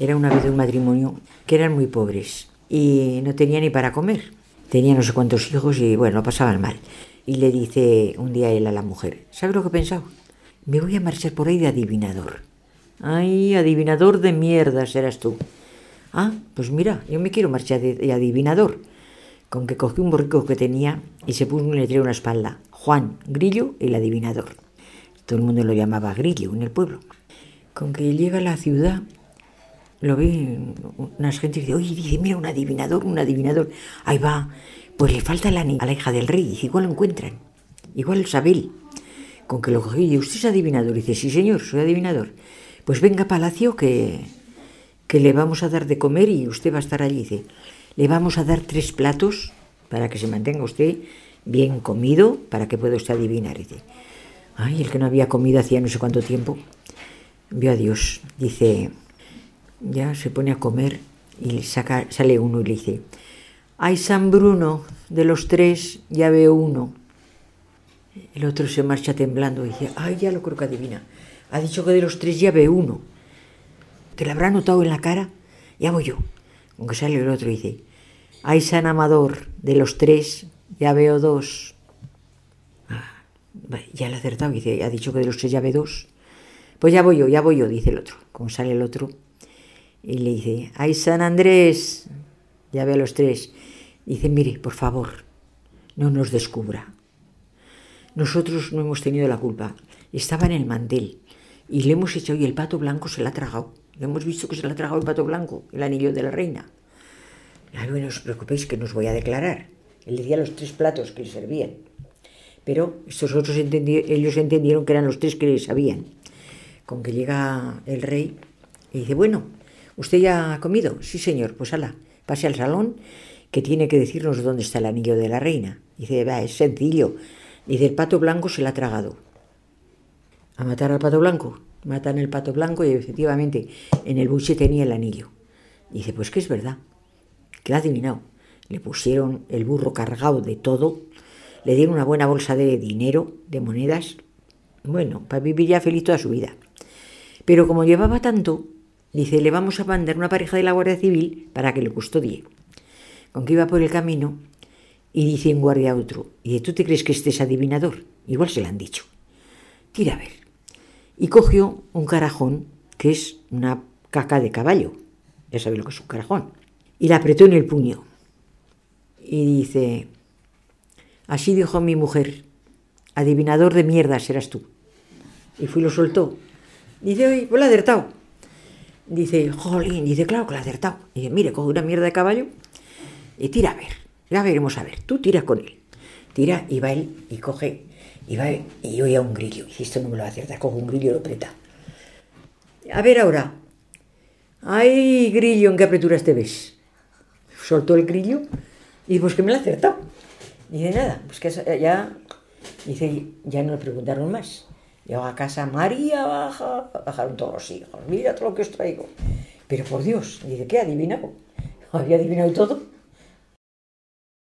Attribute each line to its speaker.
Speaker 1: Era una vez un matrimonio que eran muy pobres y no tenía ni para comer. Tenía no sé cuántos hijos y bueno, lo pasaban mal. Y le dice un día él a la mujer, ¿sabe lo que he pensado? Me voy a marchar por ahí de adivinador. Ay, adivinador de mierda serás tú. Ah, pues mira, yo me quiero marchar de, adivinador. Con que cogí un borrico que tenía y se puso un letrero en la espalda. Juan, Grillo, el adivinador. Todo el mundo lo llamaba Grillo en el pueblo. Con que llega a la ciudad, lo ve unas gente y dice, oye, dice, mira, un adivinador, un adivinador. Ahí va, pues le falta la, a la hija del rey, dice, igual lo encuentran. Igual Sabel. Con que lo cogí, y usted es adivinador. Dice, sí, señor, soy adivinador. Pues venga a Palacio que, que le vamos a dar de comer y usted va a estar allí. Dice, le vamos a dar tres platos para que se mantenga usted bien comido, para que pueda usted adivinar. Dice, ay, el que no había comido hacía no sé cuánto tiempo, vio a Dios. Dice, ya se pone a comer y saca, sale uno y le dice, ay, San Bruno, de los tres ya veo uno. El otro se marcha temblando y dice, ay, ya lo creo que adivina ha dicho que de los tres ya ve uno. Que le habrá notado en la cara. Ya voy yo. Aunque sale el otro y dice, ay San Amador, de los tres ya veo dos. Ah, ya le ha acertado, dice, ha dicho que de los tres ya ve dos. Pues ya voy yo, ya voy yo, dice el otro. Como sale el otro. Y le dice, ay San Andrés, ya ve a los tres. Dice, mire, por favor, no nos descubra. Nosotros no hemos tenido la culpa. Estaba en el mantel y le hemos hecho y el pato blanco se la ha tragado. Le hemos visto que se la ha tragado el pato blanco, el anillo de la reina. Ay, no os preocupéis que nos voy a declarar. Él decía los tres platos que le servían. Pero estos otros ellos entendieron que eran los tres que le sabían. Con que llega el rey y dice, bueno, ¿usted ya ha comido? Sí, señor, pues ala, pase al salón que tiene que decirnos dónde está el anillo de la reina. Dice, va, es sencillo. Dice, el pato blanco se la ha tragado a matar al pato blanco. Matan el pato blanco y efectivamente en el buche tenía el anillo. dice, pues que es verdad, que ha adivinado. Le pusieron el burro cargado de todo, le dieron una buena bolsa de dinero, de monedas, bueno, para vivir ya feliz toda su vida. Pero como llevaba tanto, dice, le vamos a mandar una pareja de la Guardia Civil para que le custodie. Con que iba por el camino y dice un guardia a otro, y ¿tú te crees que este es adivinador? Igual se lo han dicho. Tira a ver y cogió un carajón, que es una caca de caballo. Ya sabéis lo que es un carajón. Y la apretó en el puño. Y dice, así dijo mi mujer, adivinador de mierda serás tú. Y fui y lo soltó. Dice, oye, pues acertado. Dice, jolín, dice, claro que la ha acertado. Dice, mire, coge una mierda de caballo y tira a ver. Ya veremos a ver. Tú tiras con él. Tira y va él y coge y, va, y oye a un grillo. Y esto no me lo va a hacer, cojo un grillo y lo aprieta. A ver ahora. Ay, grillo, ¿en qué apreturas te ves? Soltó el grillo y pues que me lo ha acertado. Dice, nada, pues que ya, dice, ya no le preguntaron más. Llegó a casa, María baja, bajaron todos los hijos, mira todo lo que os traigo. Pero por Dios, dice, ¿qué adivinado? Había adivinado todo.